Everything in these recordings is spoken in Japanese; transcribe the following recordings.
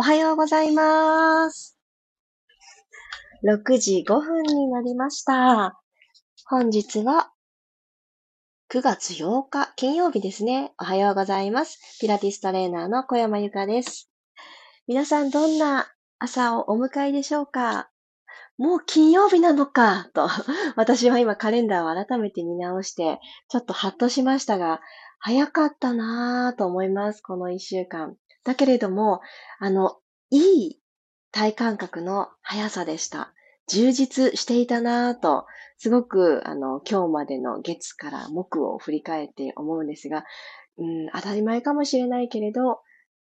おはようございます。6時5分になりました。本日は9月8日金曜日ですね。おはようございます。ピラティストレーナーの小山由かです。皆さんどんな朝をお迎えでしょうか？もう金曜日なのか、と、私は今カレンダーを改めて見直して、ちょっとハッとしましたが、早かったなぁと思います、この一週間。だけれども、あの、いい体感覚の速さでした。充実していたなぁと、すごく、あの、今日までの月から木を振り返って思うんですが、うん、当たり前かもしれないけれど、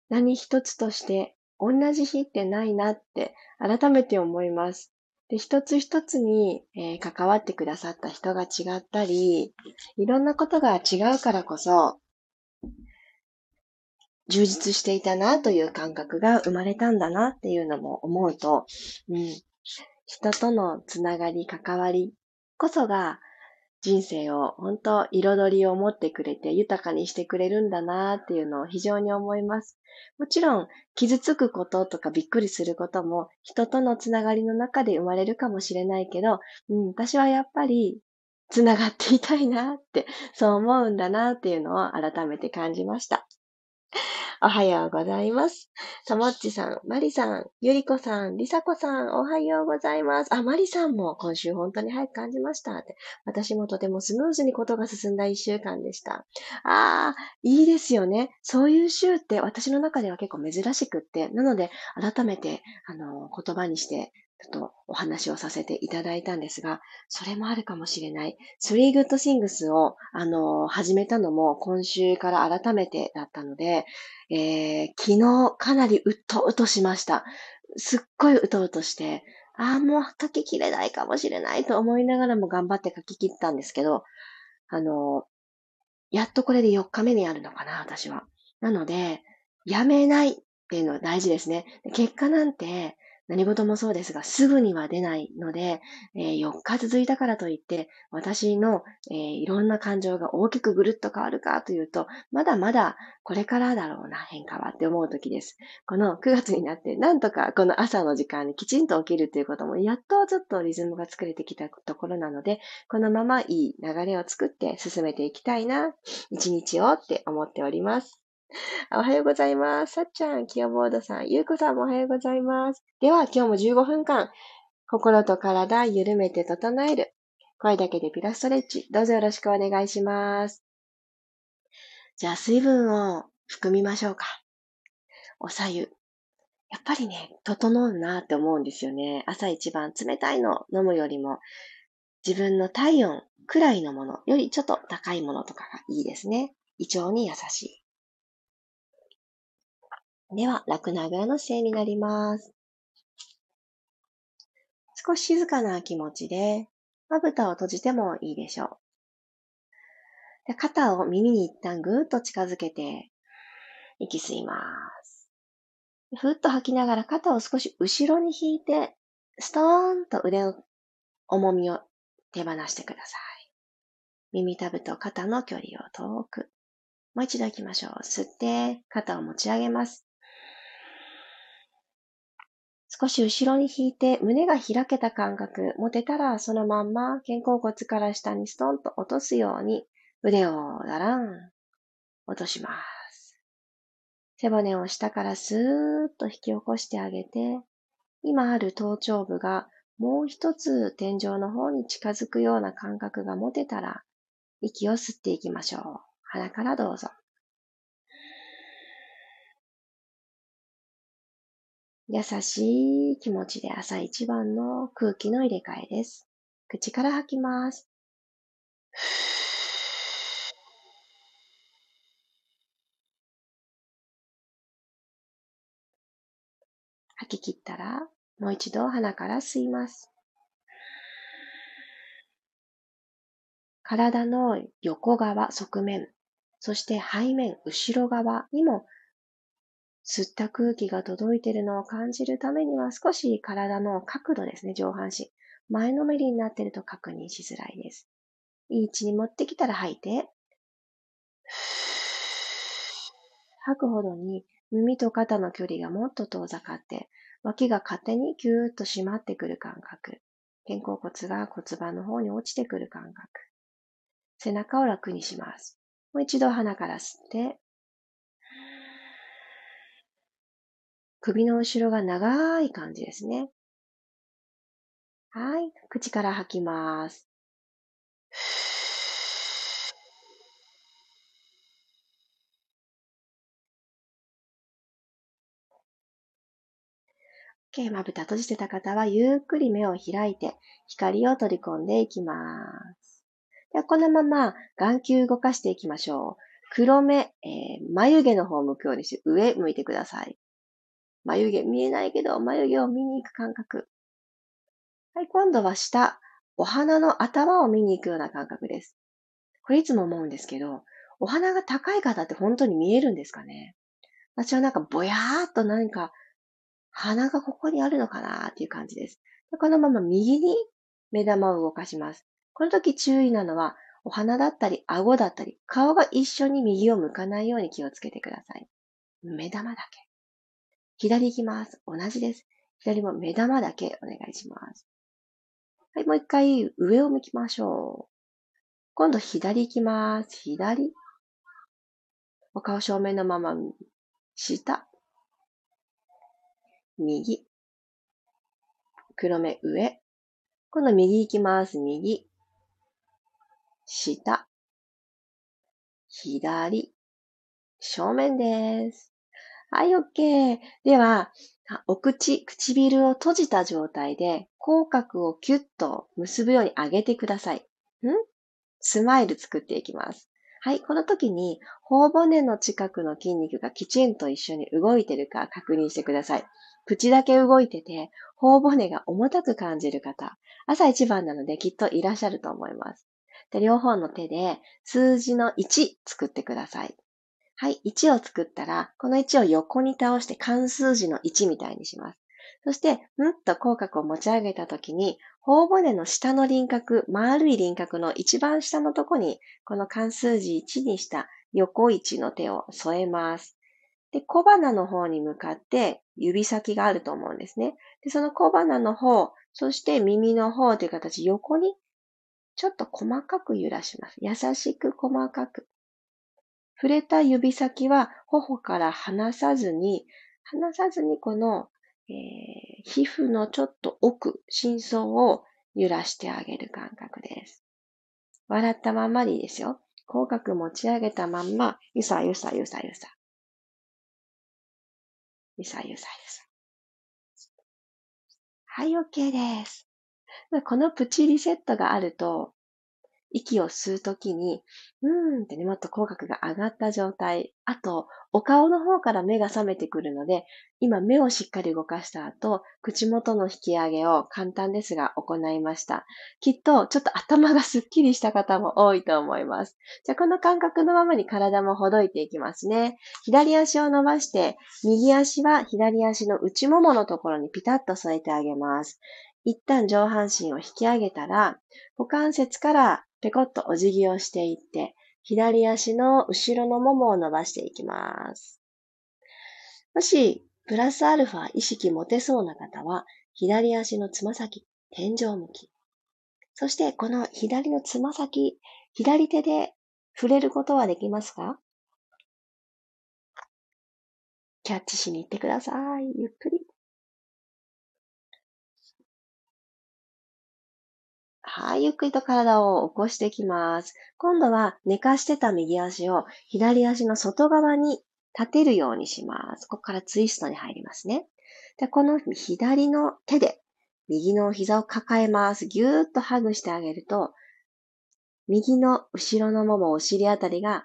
何一つとして同じ日ってないなって改めて思います。で、一つ一つに、えー、関わってくださった人が違ったり、いろんなことが違うからこそ、充実していたなという感覚が生まれたんだなっていうのも思うと、うん、人とのつながり、関わりこそが人生を本当彩りを持ってくれて豊かにしてくれるんだなっていうのを非常に思います。もちろん傷つくこととかびっくりすることも人とのつながりの中で生まれるかもしれないけど、うん、私はやっぱりつながっていたいなって、そう思うんだなっていうのを改めて感じました。おはようございます。ともっちさん、まりさん、ゆりこさん、りさこさん、おはようございます。あ、まりさんも今週本当に早く感じましたって。私もとてもスムーズにことが進んだ一週間でした。ああ、いいですよね。そういう週って私の中では結構珍しくって、なので改めて、あの、言葉にしてちょっとお話をさせていただいたんですが、それもあるかもしれない。3 Good Things を、あの、始めたのも今週から改めてだったので、えー、昨日かなりうっとうとしました。すっごいうとうとして、ああ、もう書ききれないかもしれないと思いながらも頑張って書き切ったんですけど、あの、やっとこれで4日目にあるのかな、私は。なので、やめないっていうのは大事ですね。結果なんて、何事もそうですが、すぐには出ないので、えー、4日続いたからといって、私の、えー、いろんな感情が大きくぐるっと変わるかというと、まだまだこれからだろうな、変化はって思う時です。この9月になって、なんとかこの朝の時間にきちんと起きるということも、やっとちょっとリズムが作れてきたところなので、このままいい流れを作って進めていきたいな、一日をって思っております。おはようございます。さっちゃん、キヨボードさん、ゆうこさんもおはようございます。では、今日も15分間、心と体緩めて整える。声だけでピラストレッチ。どうぞよろしくお願いします。じゃあ、水分を含みましょうか。おさゆ。やっぱりね、整うなって思うんですよね。朝一番冷たいの飲むよりも、自分の体温くらいのものよりちょっと高いものとかがいいですね。胃腸に優しい。では、楽なぐらの姿勢になります。少し静かな気持ちで、まぶたを閉じてもいいでしょう。で肩を耳に一旦ぐーっと近づけて、息吸います。ふっと吐きながら肩を少し後ろに引いて、ストーンと腕の重みを手放してください。耳たぶと肩の距離を遠く。もう一度行きましょう。吸って、肩を持ち上げます。少し後ろに引いて胸が開けた感覚持てたらそのまんま肩甲骨から下にストンと落とすように腕をだらん落とします。背骨を下からスーッと引き起こしてあげて今ある頭頂部がもう一つ天井の方に近づくような感覚が持てたら息を吸っていきましょう。鼻からどうぞ。優しい気持ちで朝一番の空気の入れ替えです。口から吐きます。吐き切ったら、もう一度鼻から吸います。体の横側、側面、そして背面、後ろ側にも吸った空気が届いているのを感じるためには少し体の角度ですね、上半身。前のめりになっていると確認しづらいです。いい位置に持ってきたら吐いて、吐くほどに耳と肩の距離がもっと遠ざかって、脇が勝手にぎゅーっと締まってくる感覚。肩甲骨が骨盤の方に落ちてくる感覚。背中を楽にします。もう一度鼻から吸って、首の後ろが長い感じですね。はい。口から吐きます。OK。まぶた閉じてた方は、ゆっくり目を開いて、光を取り込んでいきます。では、このまま、眼球動かしていきましょう。黒目、えー、眉毛の方を向くようにして、上向いてください。眉毛見えないけど、眉毛を見に行く感覚。はい、今度は下、お花の頭を見に行くような感覚です。これいつも思うんですけど、お花が高い方って本当に見えるんですかね？私はなんかぼやーっと何か鼻がここにあるのかなーっていう感じです。このまま右に目玉を動かします。この時注意なのは、お鼻だったり、顎だったり、顔が一緒に右を向かないように気をつけてください。目玉だけ。左行きます。同じです。左も目玉だけお願いします。はい、もう一回上を向きましょう。今度左行きます。左。お顔正面のまま、下。右。黒目上。今度右行きます。右。下。左。正面です。はい、OK。では、お口、唇を閉じた状態で、口角をキュッと結ぶように上げてください。ん？スマイル作っていきます。はい、この時に、頬骨の近くの筋肉がきちんと一緒に動いてるか確認してください。口だけ動いてて、頬骨が重たく感じる方、朝一番なのできっといらっしゃると思います。で両方の手で数字の1作ってください。はい、1を作ったら、この1を横に倒して関数字の1みたいにします。そして、んと口角を持ち上げたときに、頬骨の下の輪郭、丸い輪郭の一番下のとこに、この関数字1にした横1の手を添えます。で、小鼻の方に向かって指先があると思うんですね。で、その小鼻の方、そして耳の方という形、横にちょっと細かく揺らします。優しく細かく。触れた指先は頬から離さずに、離さずにこの、えー、皮膚のちょっと奥、深層を揺らしてあげる感覚です。笑ったまんまでいいですよ。口角持ち上げたまんま、ゆさゆさゆさゆさ。ゆさゆさゆさ。はい、OK です。このプチリセットがあると、息を吸うときに、うーんってね、もっと口角が上がった状態。あと、お顔の方から目が覚めてくるので、今目をしっかり動かした後、口元の引き上げを簡単ですが行いました。きっと、ちょっと頭がスッキリした方も多いと思います。じゃあ、この感覚のままに体もほどいていきますね。左足を伸ばして、右足は左足の内もものところにピタッと添えてあげます。一旦上半身を引き上げたら、股関節からペコッとお辞儀をしていって、左足の後ろのももを伸ばしていきます。もし、プラスアルファ意識持てそうな方は、左足のつま先、天井向き。そして、この左のつま先、左手で触れることはできますか？キャッチしに行ってください。ゆっくり。はい、ゆっくりと体を起こしていきます。今度は寝かしてた右足を左足の外側に立てるようにします。ここからツイストに入りますね。でこの左の手で右の膝を抱えます。ぎゅーっとハグしてあげると、右の後ろのもも、お尻あたりが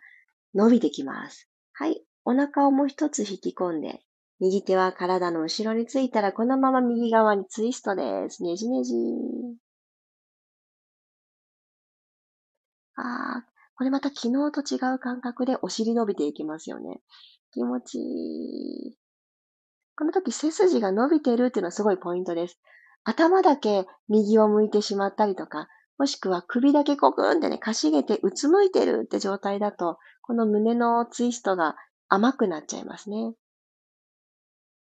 伸びてきます。はい。お腹をもう一つ引き込んで、右手は体の後ろについたら、このまま右側にツイストです。ねじねじ。ああ、これまた昨日と違う感覚でお尻伸びていきますよね。気持ちいい。この時背筋が伸びてるっていうのはすごいポイントです。頭だけ右を向いてしまったりとか、もしくは首だけコクンってね、かしげてうつむいてるって状態だと、この胸のツイストが甘くなっちゃいますね。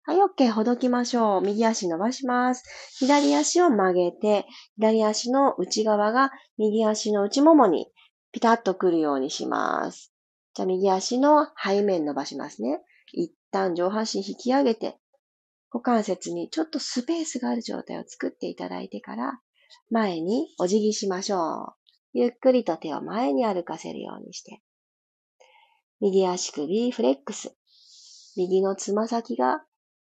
はい、OK。ほどきましょう。右足伸ばします。左足を曲げて、左足の内側が右足の内ももにピタッとくるようにします。じゃあ右足の背面伸ばしますね。一旦上半身引き上げて、股関節にちょっとスペースがある状態を作っていただいてから、前にお辞儀しましょう。ゆっくりと手を前に歩かせるようにして。右足首フレックス。右のつま先が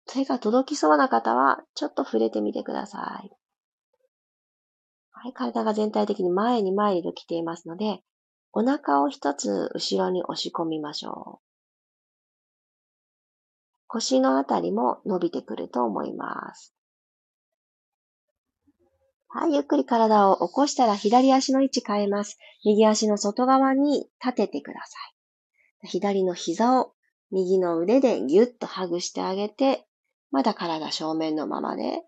手が届きそうな方は、ちょっと触れてみてください。はい、体が全体的に前に前にと来ていますので、お腹を一つ後ろに押し込みましょう。腰のあたりも伸びてくると思います。はい、ゆっくり体を起こしたら左足の位置変えます。右足の外側に立ててください。左の膝を右の腕でギュッとハグしてあげて、まだ体正面のままで、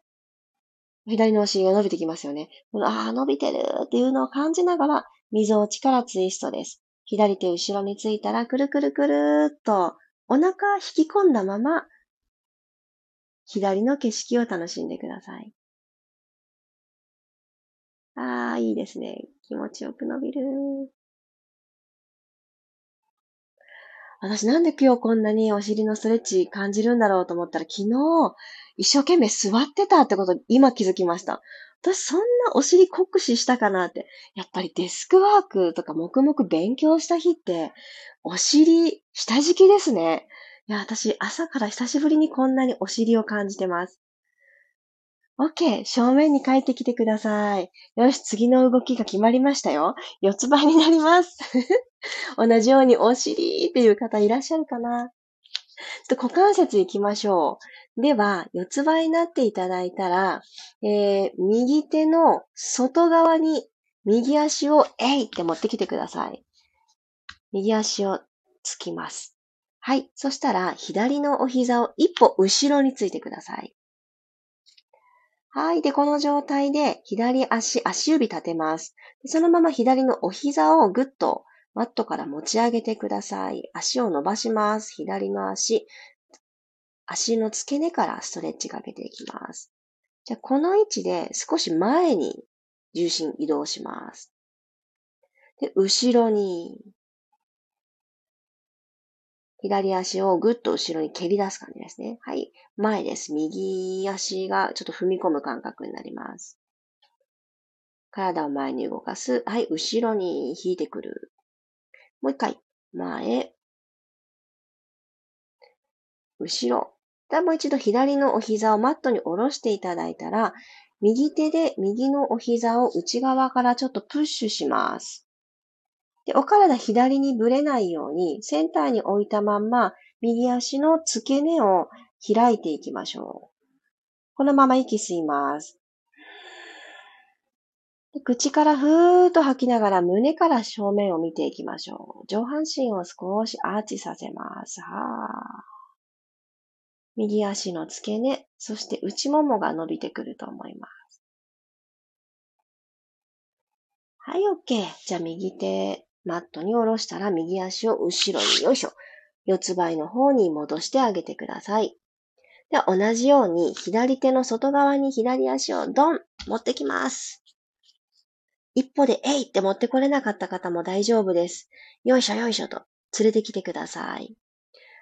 左のお尻が伸びてきますよね。ああ、伸びてるっていうのを感じながら、溝落ちからツイストです。左手後ろについたら、くるくるくるっと、お腹引き込んだまま、左の景色を楽しんでください。ああ、いいですね。気持ちよく伸びる。私なんで今日こんなにお尻のストレッチ感じるんだろうと思ったら昨日一生懸命座ってたってこと今気づきました。私そんなお尻酷使したかなって。やっぱりデスクワークとか黙々勉強した日ってお尻下敷きですね。いや、私朝から久しぶりにこんなにお尻を感じてます。OK。正面に帰ってきてください。よし、次の動きが決まりましたよ。四つ倍になります。同じようにお尻っていう方いらっしゃるかな？ちょっと股関節行きましょう。では、四つ倍になっていただいたら、えー、右手の外側に右足をえいって持ってきてください。右足をつきます。はい。そしたら、左のお膝を一歩後ろについてください。はい。で、この状態で左足、足指立てます。そのまま左のお膝をぐっとマットから持ち上げてください。足を伸ばします。左の足。足の付け根からストレッチかけていきます。じゃあ、この位置で少し前に重心移動します。で、後ろに左足をぐっと後ろに蹴り出す感じですね。はい。前です。右足がちょっと踏み込む感覚になります。体を前に動かす。はい。後ろに引いてくる。もう一回。前。後ろ。ではもう一度左のお膝をマットに下ろしていただいたら、右手で右のお膝を内側からちょっとプッシュします。で、お体左にぶれないように、センターに置いたまんま、右足の付け根を開いていきましょう。このまま息吸います。口からふーっと吐きながら胸から正面を見ていきましょう。上半身を少しアーチさせます。は右足の付け根、そして内ももが伸びてくると思います。はい、OK。じゃあ右手、マットに下ろしたら右足を後ろによいしょ。四つ倍の方に戻してあげてください。では同じように左手の外側に左足をドン持ってきます。一歩でえいって持ってこれなかった方も大丈夫です。よいしょよいしょと連れてきてください。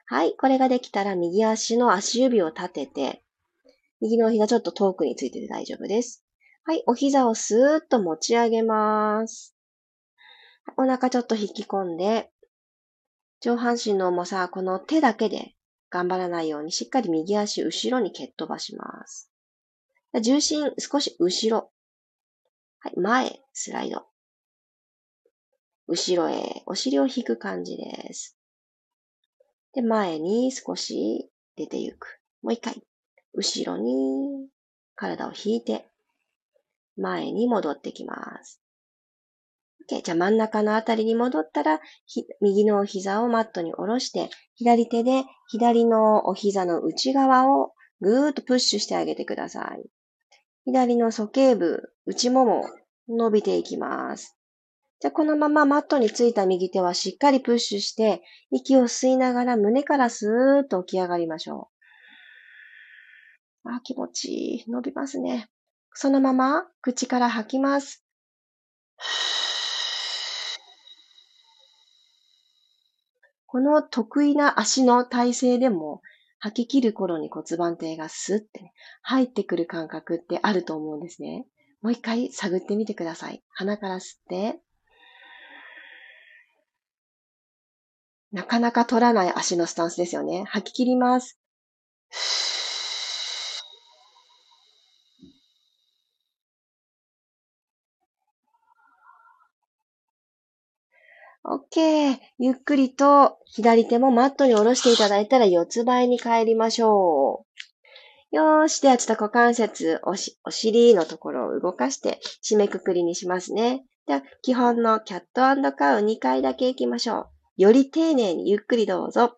はい、これができたら右足の足指を立てて、右の膝ちょっと遠くについてて大丈夫です。はい、お膝をスーッと持ち上げます。お腹ちょっと引き込んで、上半身の重さ、この手だけで頑張らないようにしっかり右足後ろに蹴っ飛ばします。重心少し後ろ。はい、前、スライド。後ろへ、お尻を引く感じです。で、前に少し出ていく。もう一回。後ろに体を引いて、前に戻ってきます。OK。じゃあ真ん中のあたりに戻ったら、右の膝をマットに下ろして、左手で左のお膝の内側をぐーっとプッシュしてあげてください。左の鼠径部、内もも伸びていきます。じゃこのままマットについた右手はしっかりプッシュして、息を吸いながら胸からスーッと起き上がりましょう。あ、気持ちいい。伸びますね。そのまま口から吐きます。この得意な足の体勢でも吐き切る頃に骨盤底がスッて、ね、入ってくる感覚ってあると思うんですね。もう一回探ってみてください。鼻から吸って、なかなか取らない足のスタンスですよね。吐き切ります。OK。ゆっくりと左手もマットに下ろしていただいたら四つ倍に帰りましょう。よーし。ではちょっと股関節、おし、お尻のところを動かして締めくくりにしますね。では、基本のキャットカウ2回だけ行きましょう。より丁寧にゆっくりどうぞ。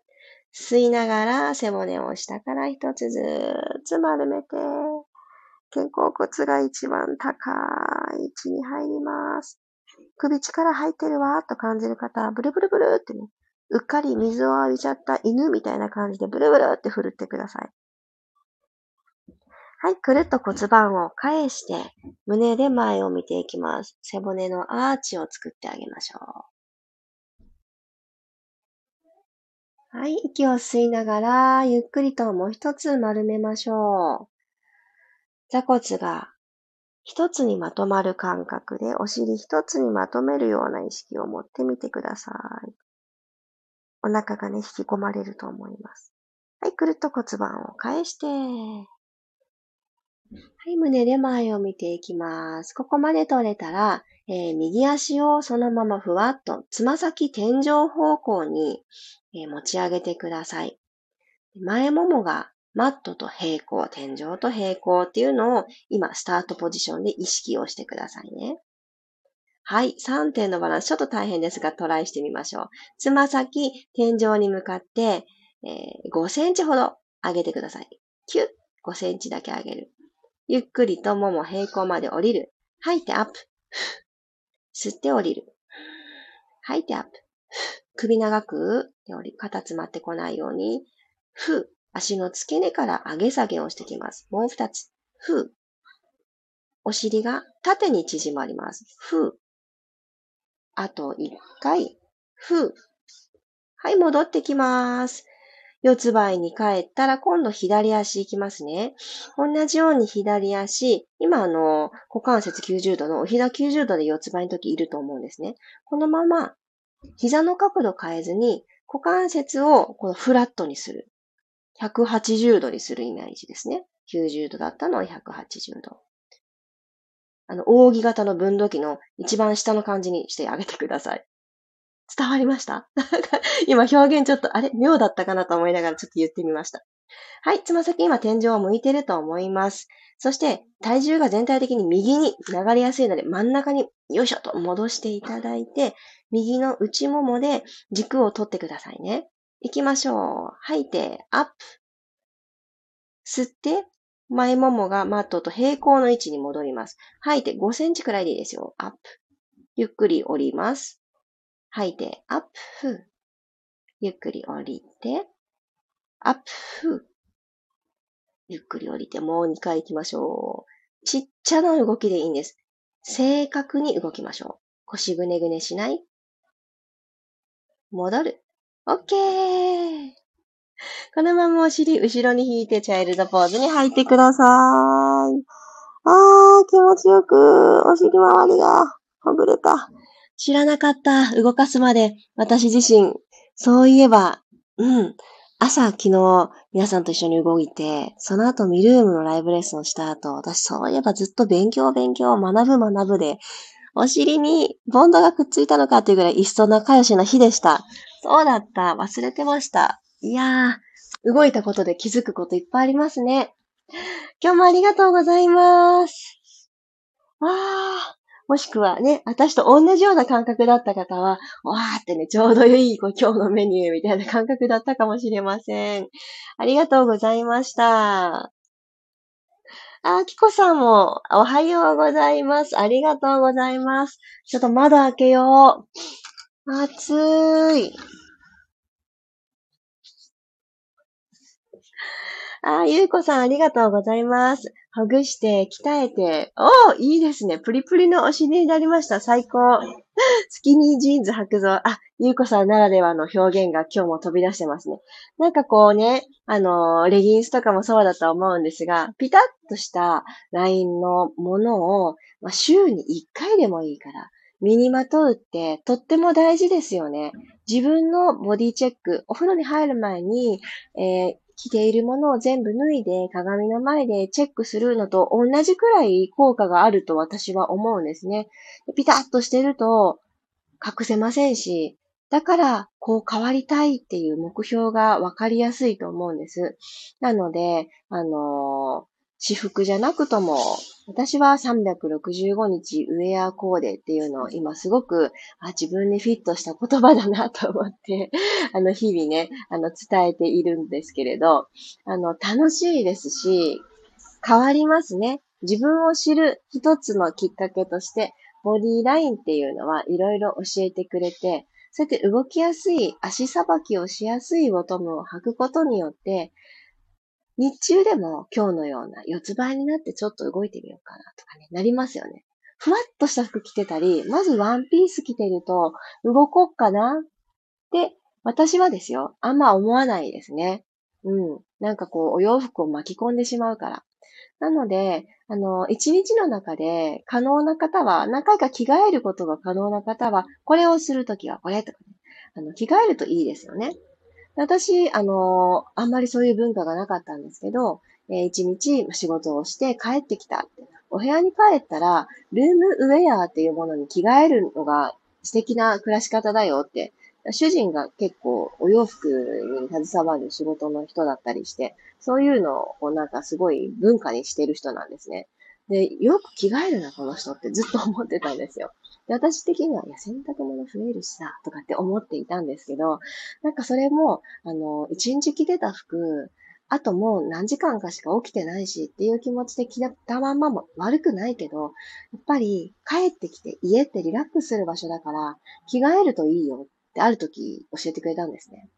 吸いながら背骨を下から一つずつ丸めて、肩甲骨が一番高い位置に入ります。首力入ってるわーと感じる方は、ブルブルブルってね、うっかり水を浴びちゃった犬みたいな感じでブルブルって振るってください。はい、くるっと骨盤を返して、胸で前を見ていきます。背骨のアーチを作ってあげましょう。はい、息を吸いながら、ゆっくりともう一つ丸めましょう。座骨が一つにまとまる感覚でお尻一つにまとめるような意識を持ってみてください。お腹がね、引き込まれると思います。はい、くるっと骨盤を返して、はい、胸で前を見ていきます。ここまで取れたら、えー、右足をそのままふわっとつま先天井方向に、えー、持ち上げてください。前ももがマットと平行、天井と平行っていうのを今、スタートポジションで意識をしてくださいね。はい。3点のバランス、ちょっと大変ですが、トライしてみましょう。つま先、天井に向かって、えー、5センチほど上げてください。キュッ、5センチだけ上げる。ゆっくりともも平行まで降りる。吐いてアップ。吸って降りる。吐いてアップ。首長く、肩詰まってこないように。ふ足の付け根から上げ下げをしてきます。もう二つ。ふう。お尻が縦に縮まります。ふう。あと一回。ふう。はい、戻ってきます。四つ倍に帰ったら今度左足行きますね。同じように左足、今あの、股関節90度のお膝90度で四つ倍の時いると思うんですね。このまま膝の角度変えずに股関節をこのフラットにする。180度にするイメージですね。90度だったのを180度。あの、扇形の分度器の一番下の感じにしてあげてください。伝わりました？今表現ちょっと、あれ？妙だったかなと思いながらちょっと言ってみました。はい、つま先今天井を向いてると思います。そして体重が全体的に右に流れやすいので真ん中によいしょと戻していただいて、右の内ももで軸を取ってくださいね。行きましょう。吐いて、アップ。吸って、前ももがマットと平行の位置に戻ります。吐いて5センチくらいでいいですよ。アップ。ゆっくり降ります。吐いて、アップ。ゆっくり降りて、アップ。ゆっくり降りて、もう2回行きましょう。ちっちゃな動きでいいんです。正確に動きましょう。腰ぐねぐねしない。戻る。オッケーこのままお尻後ろに引いてチャイルドポーズに入ってください。あー、気持ちよくお尻周りがほぐれた。知らなかった。動かすまで私自身。そういえば、うん。朝昨日皆さんと一緒に動いて、その後ミルームのライブレッスンをした後、私そういえばずっと勉強勉強、学ぶ学ぶで、お尻にボンドがくっついたのかっていうぐらい一層仲良しな日でした。そうだった。忘れてました。いやー、動いたことで気づくこといっぱいありますね。今日もありがとうございます。わー。もしくはね、私と同じような感覚だった方は、わーってね、ちょうどいいこう今日のメニューみたいな感覚だったかもしれません。ありがとうございました。あ、きこさんも、おはようございます。ありがとうございます。ちょっと窓開けよう。暑い。あ、ゆうこさんありがとうございます。ほぐして、鍛えて。おー、いいですね。プリプリのお尻になりました。最高。スキニージーンズ履くぞ。あ、ゆうこさんならではの表現が今日も飛び出してますね。なんかこうね、あの、レギンスとかもそうだと思うんですが、ピタッとしたラインのものを、まあ、週に1回でもいいから、身にまとうってとっても大事ですよね。自分のボディチェック、お風呂に入る前に、えー、着ているものを全部脱いで鏡の前でチェックするのと同じくらい効果があると私は思うんですね。ピタッとしてると隠せませんし、だからこう変わりたいっていう目標がわかりやすいと思うんです。なので、あの私服じゃなくとも、私は365日ウェアコーデっていうのを今すごくあ自分にフィットした言葉だなと思って、あの日々ね、あの伝えているんですけれど、あの楽しいですし、変わりますね。自分を知る一つのきっかけとして、ボディラインっていうのはいろいろ教えてくれて、そうやって動きやすい、足さばきをしやすいボトムを履くことによって、日中でも今日のような四つ倍になってちょっと動いてみようかなとかね、なりますよね。ふわっとした服着てたり、まずワンピース着てると動こっかなって私はですよ、あんま思わないですね。うん。なんかこう、お洋服を巻き込んでしまうから。なので、あの、一日の中で可能な方は、何回か着替えることが可能な方は、これをするときはこれとかね。あの、着替えるといいですよね。私、あの、あんまりそういう文化がなかったんですけど、えー、一日仕事をして帰ってきた。お部屋に帰ったら、ルームウェアっていうものに着替えるのが素敵な暮らし方だよって。主人が結構お洋服に携わる仕事の人だったりして、そういうのをなんかすごい文化にしてる人なんですね。で、よく着替えるな、この人ってずっと思ってたんですよ。で、私的には、いや、洗濯物増えるしさ、とかって思っていたんですけど、なんかそれも、あの、一日着てた服、あともう何時間かしか起きてないしっていう気持ちで着たまんまも悪くないけど、やっぱり帰ってきて家ってリラックスする場所だから着替えるといいよってある時教えてくれたんですね。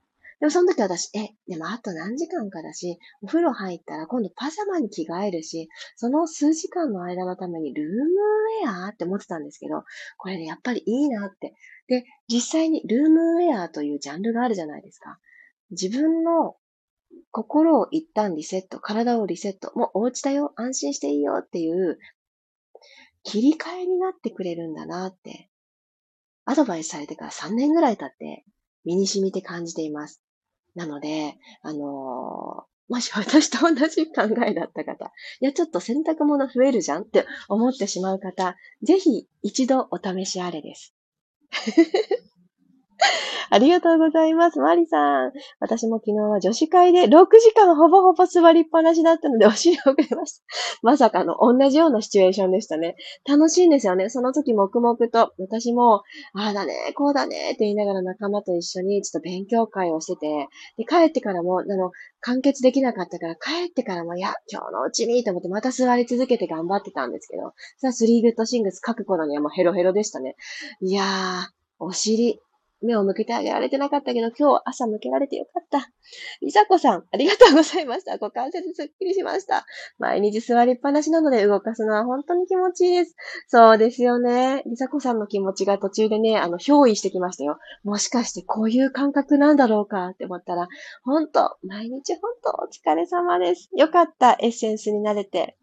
でもその時私、え、でもあと何時間かだし、お風呂入ったら今度パジャマに着替えるし、その数時間の間のためにルームウェアって思ってたんですけど、これね、やっぱりいいなって。で、実際にルームウェアというジャンルがあるじゃないですか。自分の心を一旦リセット、体をリセット、もうお家だよ、安心していいよっていう切り替えになってくれるんだなって、アドバイスされてから3年ぐらい経って身に染みて感じています。なので、あのー、もし私と同じ考えだった方、いや、ちょっと洗濯物増えるじゃんって思ってしまう方、ぜひ一度お試しあれです。ありがとうございます。マリさん。私も昨日は女子会で6時間ほぼほぼ座りっぱなしだったのでお尻をくれました。まさかの同じようなシチュエーションでしたね。楽しいんですよね。その時黙々と、私も、ああだね、こうだねって言いながら仲間と一緒にちょっと勉強会をしてて、で、帰ってからも、あの、完結できなかったから、帰ってからも、いや、今日のうちにと思ってまた座り続けて頑張ってたんですけど、さあ、スリーグッドシングス書く頃にはもうヘロヘロでしたね。いやー、お尻、目を向けてあげられてなかったけど、今日朝向けられてよかった。りさこさん、ありがとうございました。ご関節すっきりしました。毎日座りっぱなしなので動かすのは本当に気持ちいいです。そうですよね。りさこさんの気持ちが途中でね、あの、憑依してきましたよ。もしかしてこういう感覚なんだろうかって思ったら、本当毎日本当お疲れ様です。よかった。エッセンスになれて。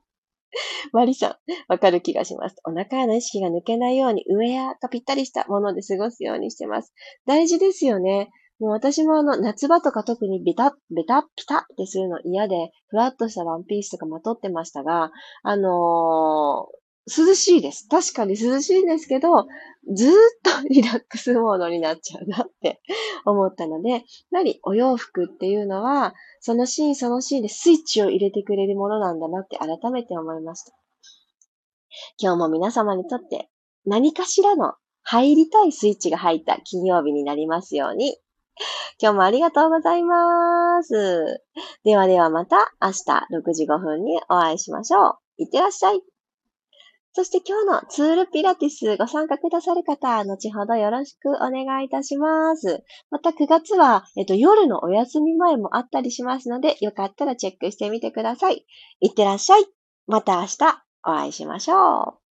マリさん、わかる気がします。お腹への意識が抜けないように、ウェアがぴったりしたもので過ごすようにしてます。大事ですよね。もう私もあの、夏場とか特にベタ、ベタ、ピタってするの嫌で、ふわっとしたワンピースとかまとってましたが、あのー、涼しいです。確かに涼しいんですけど、ずーっとリラックスモードになっちゃうなって思ったので、やはりお洋服っていうのは、そのシーンそのシーンでスイッチを入れてくれるものなんだなって改めて思いました。今日も皆様にとって何かしらの入りたいスイッチが入った金曜日になりますように。今日もありがとうございます。ではではまた明日6時5分にお会いしましょう。いってらっしゃい。そして今日のツールピラティスご参加くださる方、後ほどよろしくお願いいたします。また9月は、えっと、夜のお休み前もあったりしますので、よかったらチェックしてみてください。いってらっしゃい。また明日お会いしましょう。